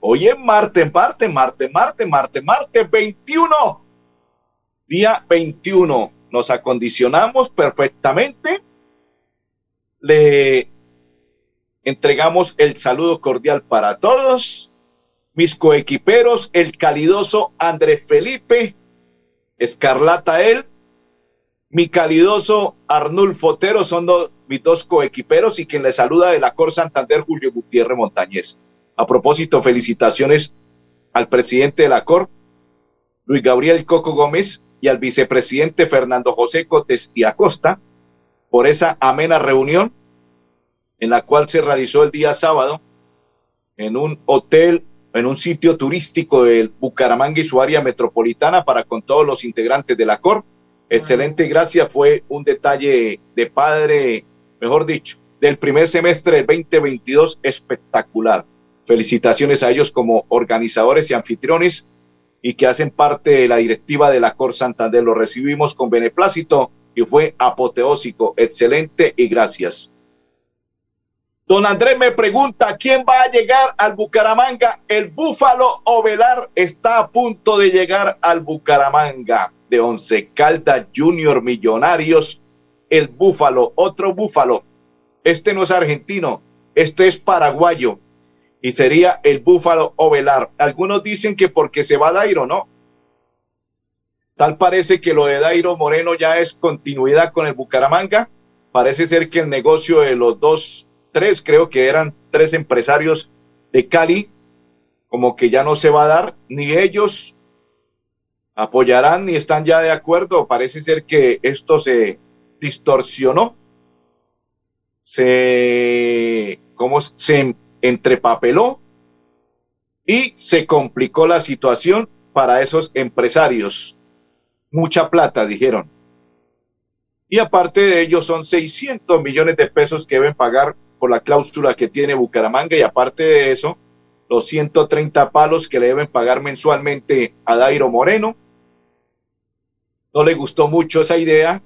Hoy es martes, martes, martes, martes, martes, martes 21. Día 21. Nos acondicionamos perfectamente. Le entregamos el saludo cordial para todos. Mis coequiperos, el calidoso Andrés Felipe, Escarlata él, mi calidoso Arnulfo Otero son mis dos coequiperos y quien le saluda de la Cor Santander, Julio Gutiérrez Montañez. A propósito, felicitaciones al presidente de la Cor, Luis Gabriel Coco Gómez, y al vicepresidente Fernando José Cotes y Acosta por esa amena reunión en la cual se realizó el día sábado en un hotel, en un sitio turístico del Bucaramanga y su área metropolitana para con todos los integrantes de la Cor Excelente, gracias. Fue un detalle de padre, mejor dicho, del primer semestre del 2022 espectacular. Felicitaciones a ellos como organizadores y anfitriones y que hacen parte de la directiva de la Cor Santander. Lo recibimos con beneplácito y fue apoteósico, excelente y gracias. Don Andrés me pregunta, ¿quién va a llegar al Bucaramanga? El Búfalo Ovelar está a punto de llegar al Bucaramanga de Once Caldas Junior Millonarios, el Búfalo, otro Búfalo. Este no es argentino, este es paraguayo y sería el Búfalo Ovelar. Algunos dicen que porque se va Dairo, ¿no? Tal parece que lo de Dairo Moreno ya es continuidad con el Bucaramanga. Parece ser que el negocio de los dos, tres, creo que eran tres empresarios de Cali, como que ya no se va a dar, ni ellos apoyarán y están ya de acuerdo. Parece ser que esto se distorsionó, se, ¿cómo se entrepapeló y se complicó la situación para esos empresarios. Mucha plata, dijeron. Y aparte de ello, son 600 millones de pesos que deben pagar por la cláusula que tiene Bucaramanga y aparte de eso, los 130 palos que le deben pagar mensualmente a Dairo Moreno no le gustó mucho esa idea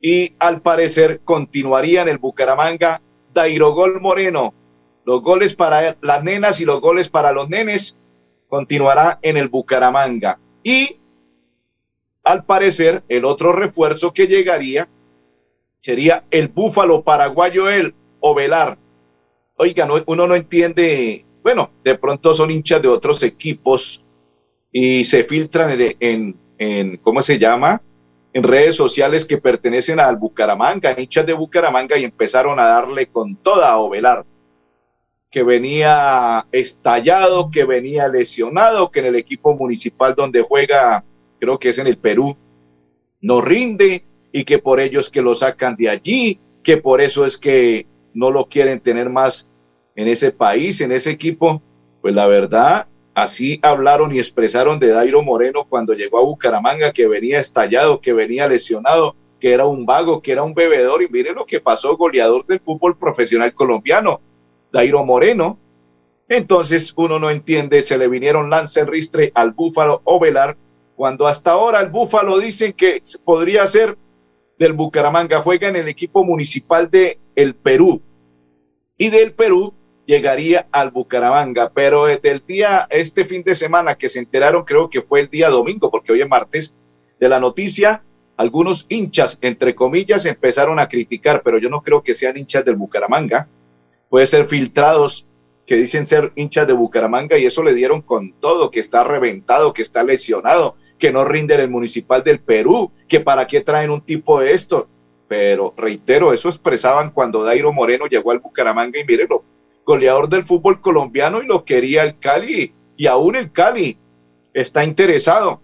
y al parecer continuaría en el Bucaramanga Dairogol Moreno. Los goles para las nenas y los goles para los nenes continuará en el Bucaramanga. Y al parecer el otro refuerzo que llegaría sería el Búfalo Paraguayo el Ovelar. Oiga, uno no entiende, bueno, de pronto son hinchas de otros equipos y se filtran en en, ¿cómo se llama? En redes sociales que pertenecen al Bucaramanga, hinchas de Bucaramanga, y empezaron a darle con toda a Ovelar, que venía estallado, que venía lesionado, que en el equipo municipal donde juega, creo que es en el Perú, no rinde y que por ello es que lo sacan de allí, que por eso es que no lo quieren tener más en ese país, en ese equipo. Pues la verdad, Así hablaron y expresaron de Dairo Moreno cuando llegó a Bucaramanga, que venía estallado, que venía lesionado, que era un vago, que era un bebedor. Y mire lo que pasó, goleador del fútbol profesional colombiano, Dairo Moreno. Entonces uno no entiende, se le vinieron lance ristre al Búfalo Ovelar, cuando hasta ahora el Búfalo dicen que podría ser del Bucaramanga, juega en el equipo municipal de el Perú. Y del Perú llegaría al Bucaramanga, pero desde el día, este fin de semana que se enteraron, creo que fue el día domingo, porque hoy es martes, de la noticia, algunos hinchas, entre comillas, empezaron a criticar, pero yo no creo que sean hinchas del Bucaramanga, puede ser filtrados que dicen ser hinchas de Bucaramanga y eso le dieron con todo, que está reventado, que está lesionado, que no rinde el municipal del Perú, que para qué traen un tipo de esto. Pero reitero, eso expresaban cuando Dairo Moreno llegó al Bucaramanga y mírenlo, goleador del fútbol colombiano y lo quería el Cali y aún el Cali está interesado.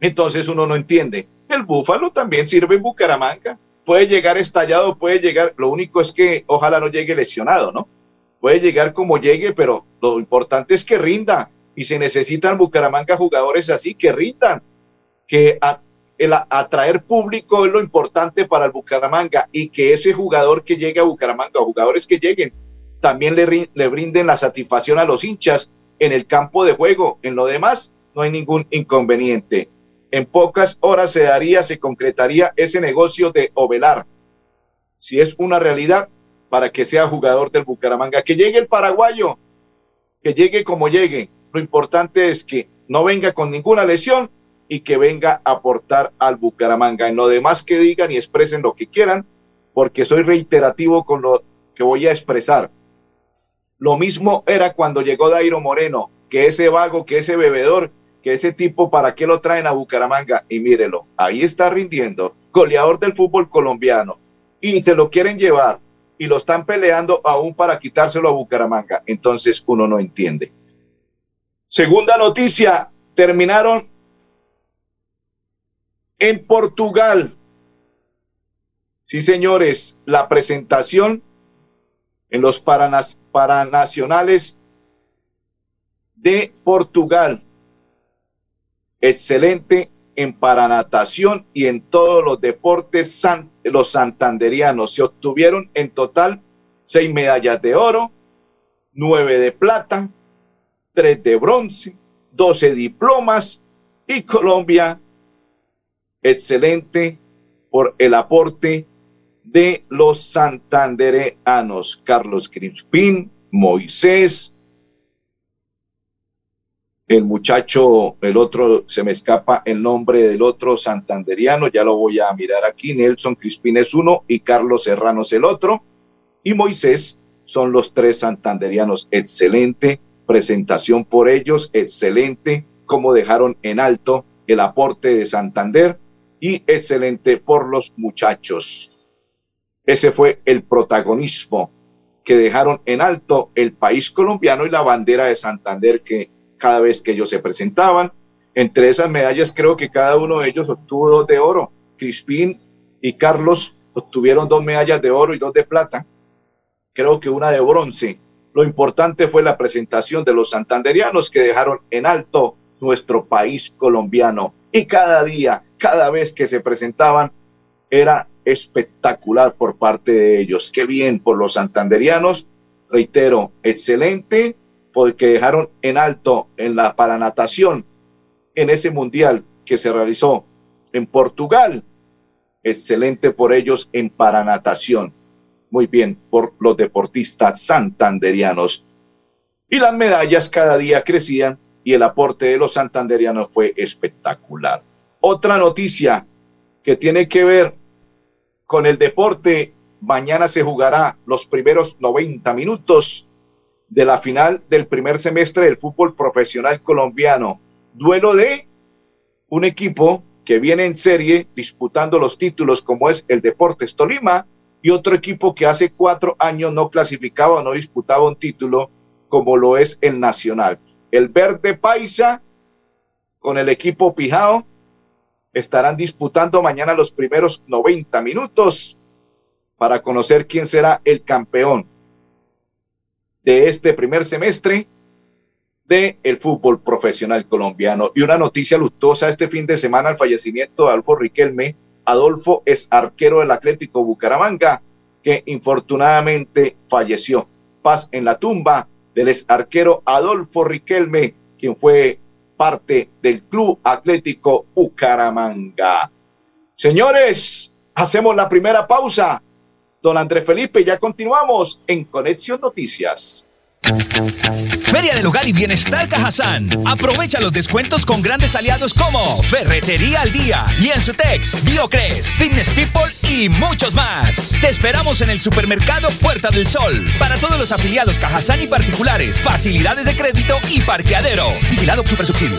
Entonces uno no entiende. El Búfalo también sirve en Bucaramanga. Puede llegar estallado, puede llegar. Lo único es que ojalá no llegue lesionado, ¿no? Puede llegar como llegue, pero lo importante es que rinda. y se necesitan Bucaramanga jugadores así que rindan, que el atraer público es lo importante para el Bucaramanga y que ese jugador que llegue a Bucaramanga, jugadores que lleguen, también le, le brinden la satisfacción a los hinchas en el campo de juego. En lo demás, no hay ningún inconveniente. En pocas horas se daría, se concretaría ese negocio de Ovelar. Si es una realidad, para que sea jugador del Bucaramanga. Que llegue el paraguayo, que llegue como llegue. Lo importante es que no venga con ninguna lesión y que venga a aportar al Bucaramanga. En lo demás que digan y expresen lo que quieran, porque soy reiterativo con lo que voy a expresar. Lo mismo era cuando llegó Dairo Moreno, que ese vago, que ese bebedor, ese tipo, ¿para qué lo traen a Bucaramanga? Y mírelo, ahí está rindiendo, goleador del fútbol colombiano. Y se lo quieren llevar y lo están peleando aún para quitárselo a Bucaramanga. Entonces uno no entiende. Segunda noticia, terminaron en Portugal. Sí, señores, la presentación en los Paranacionales de Portugal. Excelente en paranatación y en todos los deportes los santanderianos. Se obtuvieron en total seis medallas de oro, nueve de plata, tres de bronce, doce diplomas y Colombia, excelente por el aporte de los santandereanos, Carlos Crispín, Moisés, el muchacho, el otro, se me escapa el nombre del otro santanderiano, ya lo voy a mirar aquí, Nelson Crispín es uno y Carlos Serrano el otro, y Moisés son los tres santanderianos. Excelente presentación por ellos, excelente como dejaron en alto el aporte de Santander y excelente por los muchachos. Ese fue el protagonismo que dejaron en alto el país colombiano y la bandera de Santander que cada vez que ellos se presentaban. Entre esas medallas creo que cada uno de ellos obtuvo dos de oro. Crispín y Carlos obtuvieron dos medallas de oro y dos de plata. Creo que una de bronce. Lo importante fue la presentación de los santanderianos que dejaron en alto nuestro país colombiano. Y cada día, cada vez que se presentaban, era espectacular por parte de ellos. Qué bien por los santanderianos. Reitero, excelente porque dejaron en alto en la paranatación en ese mundial que se realizó en Portugal. Excelente por ellos en paranatación. Muy bien por los deportistas santanderianos. Y las medallas cada día crecían y el aporte de los santanderianos fue espectacular. Otra noticia que tiene que ver con el deporte. Mañana se jugará los primeros 90 minutos de la final del primer semestre del fútbol profesional colombiano. Duelo de un equipo que viene en serie disputando los títulos como es el Deportes Tolima y otro equipo que hace cuatro años no clasificaba o no disputaba un título como lo es el Nacional. El Verde Paisa con el equipo Pijao estarán disputando mañana los primeros 90 minutos para conocer quién será el campeón de este primer semestre de el fútbol profesional colombiano. Y una noticia luctuosa este fin de semana, el fallecimiento de Adolfo Riquelme. Adolfo es arquero del Atlético Bucaramanga, que infortunadamente falleció. Paz en la tumba del ex arquero Adolfo Riquelme, quien fue parte del Club Atlético Bucaramanga. Señores, hacemos la primera pausa. Don Andrés Felipe, ya continuamos en Conexión Noticias. Feria del Hogar y Bienestar Cajazán. Aprovecha los descuentos con grandes aliados como Ferretería al Día, Lienzutex, Biocres, Fitness People y muchos más. Te esperamos en el supermercado Puerta del Sol. Para todos los afiliados Cajazán y particulares, facilidades de crédito y parqueadero. Vigilado Supersubsidio.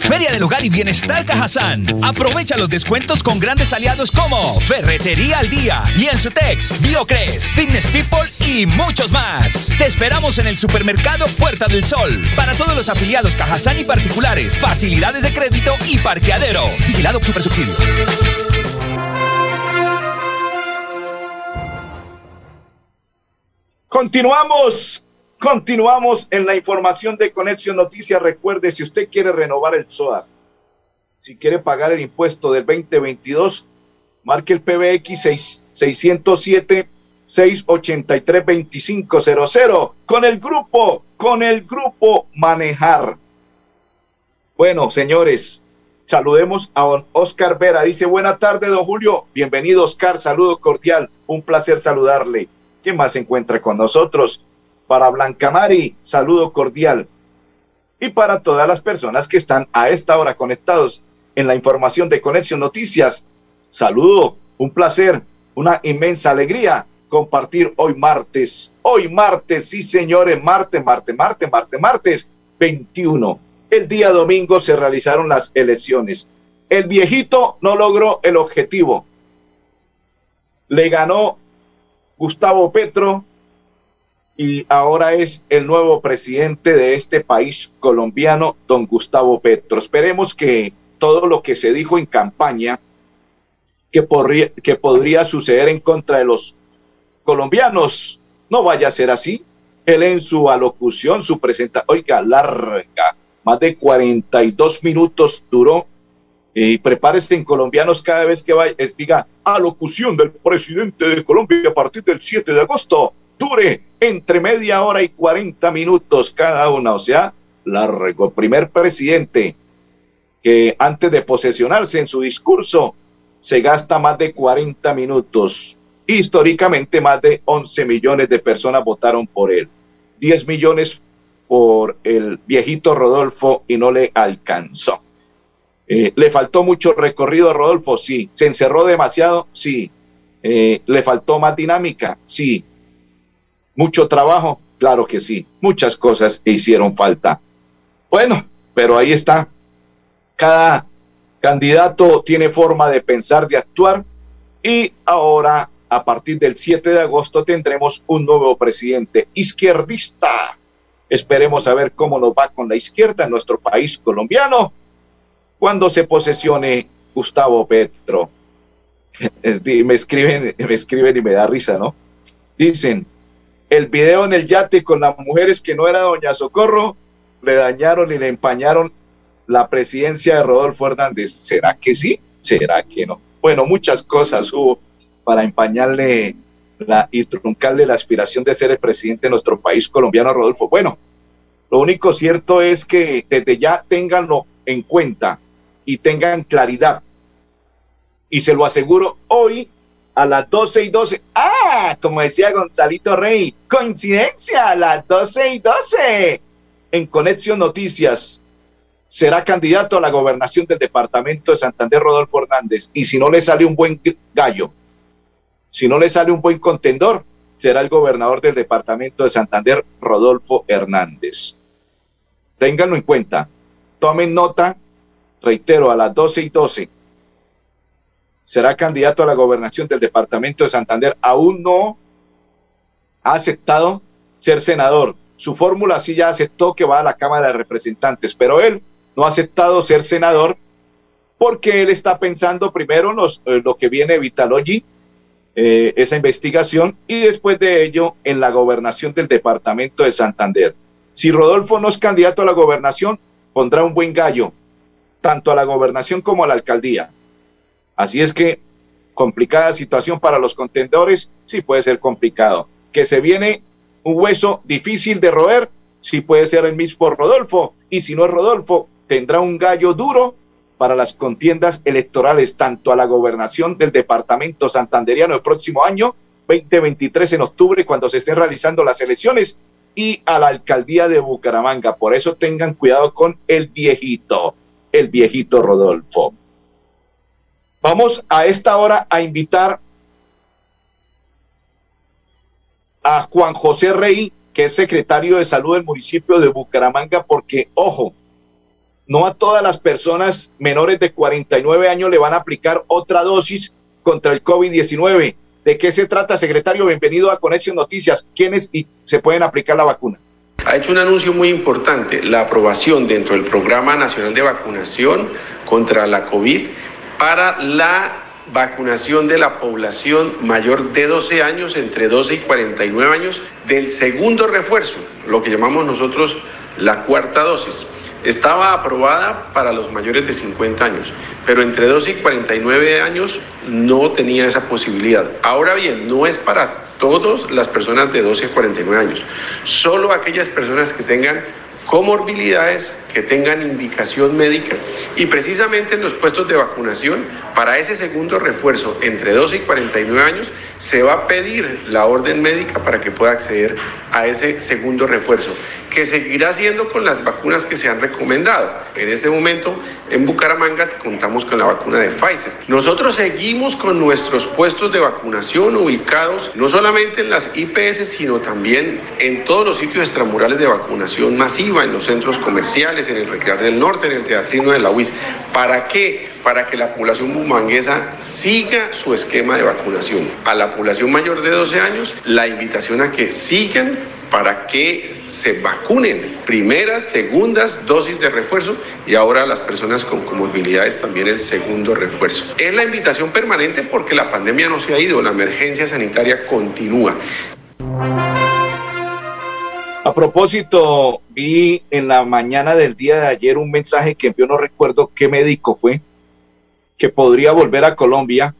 Feria del Hogar y Bienestar Cajazán. Aprovecha los descuentos con grandes aliados como Ferretería al Día, Lienzutex, Biocres, Fitness People y muchos más. Te esperamos en el supermercado Puerta del Sol. Para todos los afiliados Cajazán y particulares, facilidades de crédito y parqueadero. Vigilado Super Subsidio. Continuamos Continuamos en la información de Conexión Noticias. Recuerde, si usted quiere renovar el SOAR, si quiere pagar el impuesto del 2022, marque el PBX 607 683 2500 con el grupo, con el grupo Manejar. Bueno, señores, saludemos a Oscar Vera. Dice, buena tarde, don Julio. Bienvenido, Oscar. Saludo cordial. Un placer saludarle. ¿Quién más se encuentra con nosotros? Para Blanca Mari, saludo cordial. Y para todas las personas que están a esta hora conectados en la información de Conexión Noticias, saludo, un placer, una inmensa alegría compartir hoy martes. Hoy martes, sí señores, martes, martes, martes, martes, martes 21. El día domingo se realizaron las elecciones. El viejito no logró el objetivo. Le ganó Gustavo Petro y ahora es el nuevo presidente de este país colombiano, don Gustavo Petro. Esperemos que todo lo que se dijo en campaña, que, podría, que podría suceder en contra de los colombianos, no vaya a ser así. Él en su alocución, su presentación, oiga, larga, más de 42 minutos duró. Y prepárese en colombianos cada vez que vaya, diga, alocución del presidente de Colombia a partir del 7 de agosto dure entre media hora y 40 minutos cada una, o sea, largo. Primer presidente que antes de posesionarse en su discurso se gasta más de 40 minutos. Históricamente más de 11 millones de personas votaron por él. 10 millones por el viejito Rodolfo y no le alcanzó. Eh, ¿Le faltó mucho recorrido a Rodolfo? Sí. ¿Se encerró demasiado? Sí. Eh, ¿Le faltó más dinámica? Sí. ¿Mucho trabajo? Claro que sí, muchas cosas hicieron falta. Bueno, pero ahí está. Cada candidato tiene forma de pensar, de actuar y ahora, a partir del 7 de agosto, tendremos un nuevo presidente izquierdista. Esperemos a ver cómo nos va con la izquierda en nuestro país colombiano cuando se posesione Gustavo Petro. me escriben, me escriben y me da risa, ¿no? Dicen, el video en el yate con las mujeres que no era doña Socorro, le dañaron y le empañaron la presidencia de Rodolfo Hernández. ¿Será que sí? ¿Será que no? Bueno, muchas cosas hubo para empañarle y truncarle la aspiración de ser el presidente de nuestro país colombiano, Rodolfo. Bueno, lo único cierto es que desde ya ténganlo en cuenta y tengan claridad. Y se lo aseguro, hoy a las 12 y 12. Ah, como decía Gonzalito Rey, coincidencia, a las 12 y 12. En Conexión Noticias, será candidato a la gobernación del departamento de Santander, Rodolfo Hernández. Y si no le sale un buen gallo, si no le sale un buen contendor, será el gobernador del departamento de Santander, Rodolfo Hernández. Ténganlo en cuenta. Tomen nota, reitero, a las 12 y 12 será candidato a la gobernación del departamento de Santander. Aún no ha aceptado ser senador. Su fórmula sí ya aceptó que va a la Cámara de Representantes, pero él no ha aceptado ser senador porque él está pensando primero los, eh, lo que viene Vitalogy, eh, esa investigación, y después de ello en la gobernación del departamento de Santander. Si Rodolfo no es candidato a la gobernación, pondrá un buen gallo, tanto a la gobernación como a la alcaldía. Así es que complicada situación para los contendores, sí puede ser complicado. Que se viene un hueso difícil de roer, sí puede ser el mismo Rodolfo. Y si no es Rodolfo, tendrá un gallo duro para las contiendas electorales, tanto a la gobernación del departamento santanderiano el próximo año, 2023 en octubre cuando se estén realizando las elecciones y a la alcaldía de Bucaramanga. Por eso tengan cuidado con el viejito, el viejito Rodolfo. Vamos a esta hora a invitar a Juan José Rey, que es secretario de salud del municipio de Bucaramanga, porque, ojo, no a todas las personas menores de 49 años le van a aplicar otra dosis contra el COVID-19. ¿De qué se trata, secretario? Bienvenido a Conexión Noticias. ¿Quiénes se pueden aplicar la vacuna? Ha hecho un anuncio muy importante, la aprobación dentro del Programa Nacional de Vacunación contra la COVID para la vacunación de la población mayor de 12 años, entre 12 y 49 años, del segundo refuerzo, lo que llamamos nosotros la cuarta dosis. Estaba aprobada para los mayores de 50 años, pero entre 12 y 49 años no tenía esa posibilidad. Ahora bien, no es para todas las personas de 12 a 49 años, solo aquellas personas que tengan comorbilidades que tengan indicación médica. Y precisamente en los puestos de vacunación para ese segundo refuerzo entre 12 y 49 años se va a pedir la orden médica para que pueda acceder a ese segundo refuerzo que seguirá siendo con las vacunas que se han recomendado. En este momento en Bucaramanga contamos con la vacuna de Pfizer. Nosotros seguimos con nuestros puestos de vacunación ubicados no solamente en las IPS, sino también en todos los sitios extramurales de vacunación masiva, en los centros comerciales, en el Recrear del Norte, en el Teatrino de la UIS. ¿Para qué? Para que la población bumanguesa siga su esquema de vacunación. A la población mayor de 12 años, la invitación a que sigan para que se vacunen primeras, segundas dosis de refuerzo y ahora las personas con comorbilidades también el segundo refuerzo. Es la invitación permanente porque la pandemia no se ha ido, la emergencia sanitaria continúa. A propósito, vi en la mañana del día de ayer un mensaje que yo no recuerdo qué médico fue, que podría volver a Colombia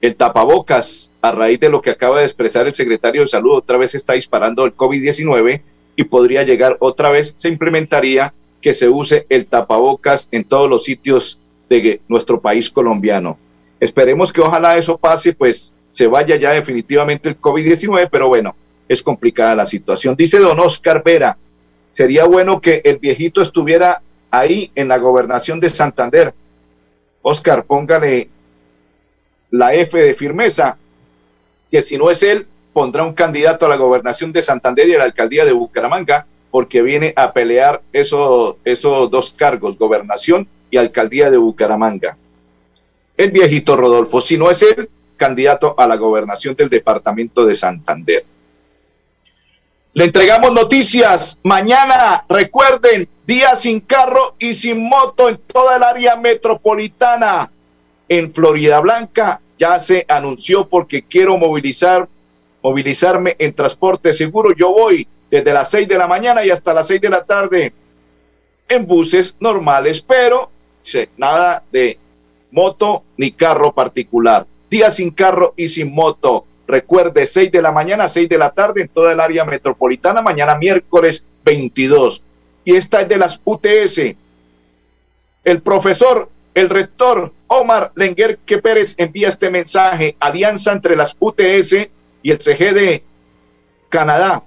el tapabocas, a raíz de lo que acaba de expresar el secretario de Salud, otra vez está disparando el COVID-19 y podría llegar otra vez, se implementaría que se use el tapabocas en todos los sitios de nuestro país colombiano. Esperemos que ojalá eso pase, pues se vaya ya definitivamente el COVID-19, pero bueno, es complicada la situación. Dice don Oscar Vera, sería bueno que el viejito estuviera ahí en la gobernación de Santander. Oscar, póngale la F de firmeza, que si no es él, pondrá un candidato a la gobernación de Santander y a la alcaldía de Bucaramanga, porque viene a pelear esos, esos dos cargos, gobernación y alcaldía de Bucaramanga. El viejito Rodolfo, si no es él, candidato a la gobernación del departamento de Santander. Le entregamos noticias. Mañana, recuerden, día sin carro y sin moto en toda el área metropolitana en Florida Blanca ya se anunció porque quiero movilizar, movilizarme en transporte seguro. Yo voy desde las 6 de la mañana y hasta las 6 de la tarde en buses normales, pero nada de moto ni carro particular. Día sin carro y sin moto. Recuerde, 6 de la mañana, 6 de la tarde en toda el área metropolitana, mañana miércoles 22. Y esta es de las UTS. El profesor el rector Omar Lenguerque Pérez envía este mensaje. Alianza entre las UTS y el CG de Canadá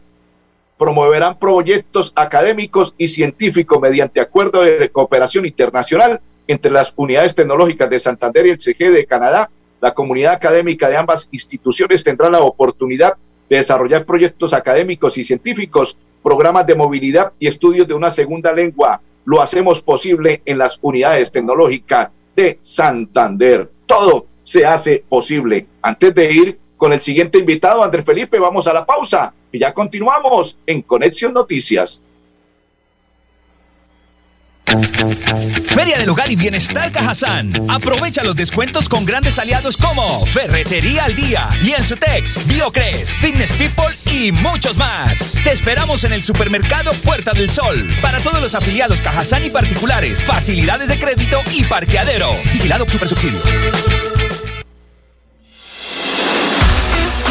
promoverán proyectos académicos y científicos mediante acuerdo de cooperación internacional entre las unidades tecnológicas de Santander y el CG de Canadá. La comunidad académica de ambas instituciones tendrá la oportunidad de desarrollar proyectos académicos y científicos, programas de movilidad y estudios de una segunda lengua lo hacemos posible en las unidades tecnológicas de Santander. Todo se hace posible. Antes de ir con el siguiente invitado, Andrés Felipe, vamos a la pausa y ya continuamos en Conexión Noticias. Feria del Hogar y Bienestar Cajazán. Aprovecha los descuentos con grandes aliados como Ferretería al Día, Lienzutex, Biocres, Fitness People y muchos más. Te esperamos en el supermercado Puerta del Sol. Para todos los afiliados Cajazán y particulares, facilidades de crédito y parqueadero. Vigilado Super Subsidio.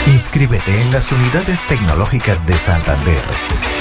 Inscríbete en las unidades tecnológicas de Santander,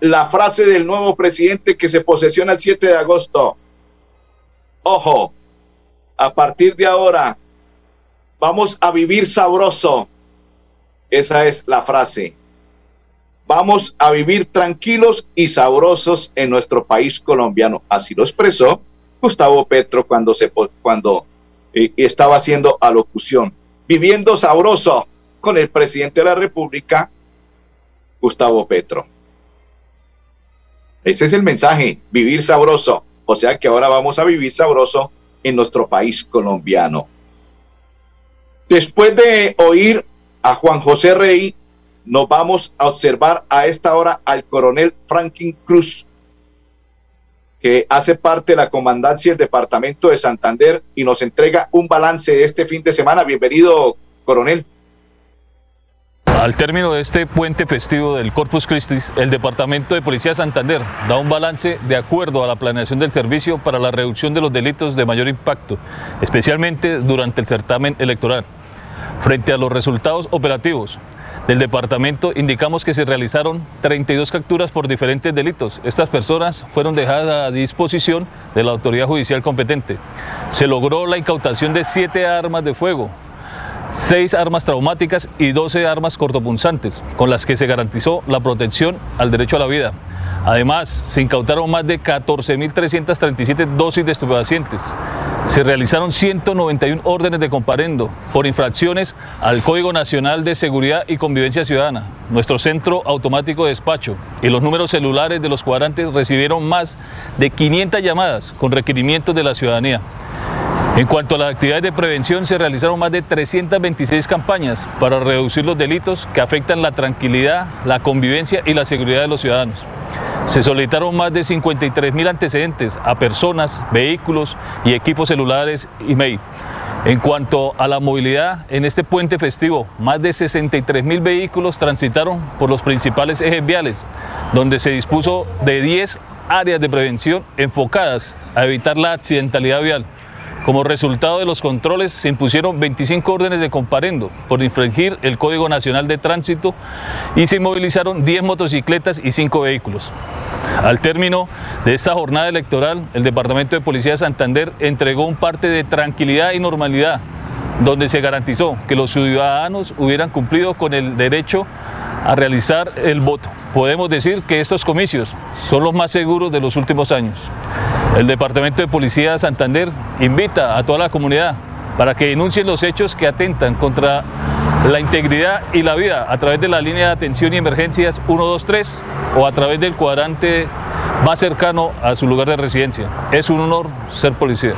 la frase del nuevo presidente que se posesiona el 7 de agosto. Ojo, a partir de ahora vamos a vivir sabroso. Esa es la frase. Vamos a vivir tranquilos y sabrosos en nuestro país colombiano. Así lo expresó Gustavo Petro cuando, se, cuando eh, estaba haciendo alocución. Viviendo sabroso con el presidente de la República, Gustavo Petro. Ese es el mensaje, vivir sabroso. O sea que ahora vamos a vivir sabroso en nuestro país colombiano. Después de oír a Juan José Rey, nos vamos a observar a esta hora al coronel Franklin Cruz, que hace parte de la comandancia del departamento de Santander y nos entrega un balance de este fin de semana. Bienvenido, coronel. Al término de este puente festivo del Corpus Christi, el Departamento de Policía de Santander da un balance de acuerdo a la planeación del servicio para la reducción de los delitos de mayor impacto, especialmente durante el certamen electoral. Frente a los resultados operativos del departamento, indicamos que se realizaron 32 capturas por diferentes delitos. Estas personas fueron dejadas a disposición de la autoridad judicial competente. Se logró la incautación de siete armas de fuego, 6 armas traumáticas y 12 armas cortopunzantes, con las que se garantizó la protección al derecho a la vida. Además, se incautaron más de 14.337 dosis de estupefacientes. Se realizaron 191 órdenes de comparendo por infracciones al Código Nacional de Seguridad y Convivencia Ciudadana, nuestro centro automático de despacho y los números celulares de los cuadrantes recibieron más de 500 llamadas con requerimientos de la ciudadanía. En cuanto a las actividades de prevención, se realizaron más de 326 campañas para reducir los delitos que afectan la tranquilidad, la convivencia y la seguridad de los ciudadanos. Se solicitaron más de 53 mil antecedentes a personas, vehículos y equipos celulares y mail. En cuanto a la movilidad, en este puente festivo, más de 63 mil vehículos transitaron por los principales ejes viales, donde se dispuso de 10 áreas de prevención enfocadas a evitar la accidentalidad vial. Como resultado de los controles se impusieron 25 órdenes de comparendo por infringir el Código Nacional de Tránsito y se inmovilizaron 10 motocicletas y 5 vehículos. Al término de esta jornada electoral, el Departamento de Policía de Santander entregó un parte de tranquilidad y normalidad, donde se garantizó que los ciudadanos hubieran cumplido con el derecho a realizar el voto. Podemos decir que estos comicios son los más seguros de los últimos años. El Departamento de Policía de Santander invita a toda la comunidad para que denuncien los hechos que atentan contra la integridad y la vida a través de la línea de atención y emergencias 123 o a través del cuadrante más cercano a su lugar de residencia. Es un honor ser policía.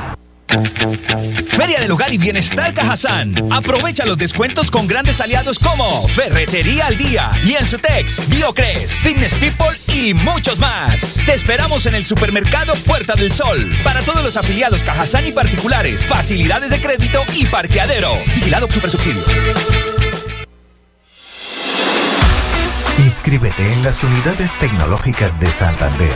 Feria del Hogar y Bienestar Cajazán. Aprovecha los descuentos con grandes aliados como Ferretería al Día, Lienzutex, Biocres, Fitness People y muchos más. Te esperamos en el supermercado Puerta del Sol. Para todos los afiliados Cajazán y particulares, facilidades de crédito y parqueadero. Vigilado Super Subsidio. Inscríbete en las unidades tecnológicas de Santander,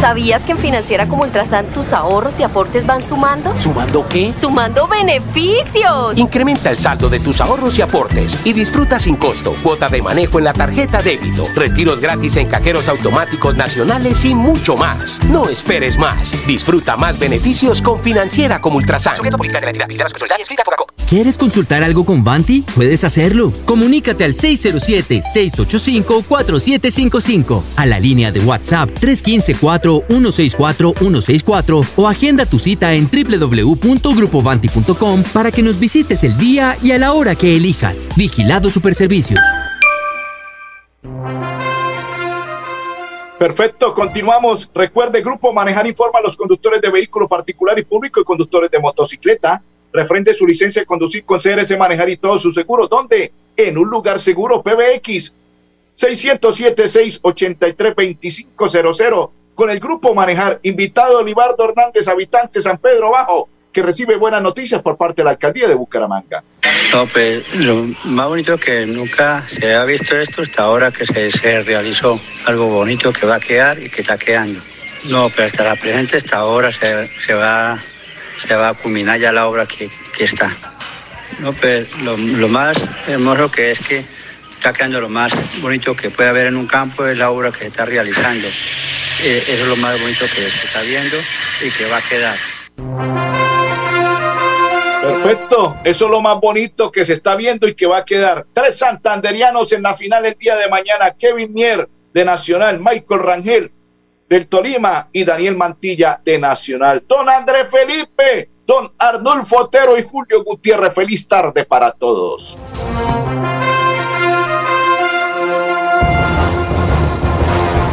¿Sabías que en Financiera como Ultrasan tus ahorros y aportes van sumando? ¿Sumando qué? ¡Sumando beneficios! Incrementa el saldo de tus ahorros y aportes y disfruta sin costo cuota de manejo en la tarjeta débito, retiros gratis en cajeros automáticos nacionales y mucho más. No esperes más. Disfruta más beneficios con Financiera como Ultrasan. ¿Quieres consultar algo con Vanti? Puedes hacerlo. Comunícate al 607-685-4755, a la línea de WhatsApp 315-4164-164 o agenda tu cita en www.grupovanti.com para que nos visites el día y a la hora que elijas. Vigilado Superservicios. Perfecto, continuamos. Recuerde, Grupo Manejar informa a los conductores de vehículo particular y público y conductores de motocicleta refrende su licencia de conducir con CRS Manejar y todos sus seguros. ¿Dónde? En un lugar seguro, PBX 607-683-2500. Con el Grupo Manejar, invitado Olivardo Hernández, habitante San Pedro Bajo, que recibe buenas noticias por parte de la alcaldía de Bucaramanga. No, pues lo más bonito que nunca se ha visto esto hasta ahora que se, realizó. Algo bonito que va a quedar y que está quedando. No, pero hasta la presente, hasta ahora se, va se va a culminar ya la obra que, está. No, pues lo, lo, más hermoso que es que está quedando lo más bonito que puede haber en un campo es la obra que se está realizando. Eh, eso es lo más bonito que se está viendo y que va a quedar. Perfecto, eso es lo más bonito que se está viendo y que va a quedar. Tres santanderianos en la final el día de mañana. Kevin Mier de Nacional, Michael Rangel del Tolima y Daniel Mantilla de Nacional. Don André Felipe, don Arnulfo Otero y Julio Gutiérrez, feliz tarde para todos.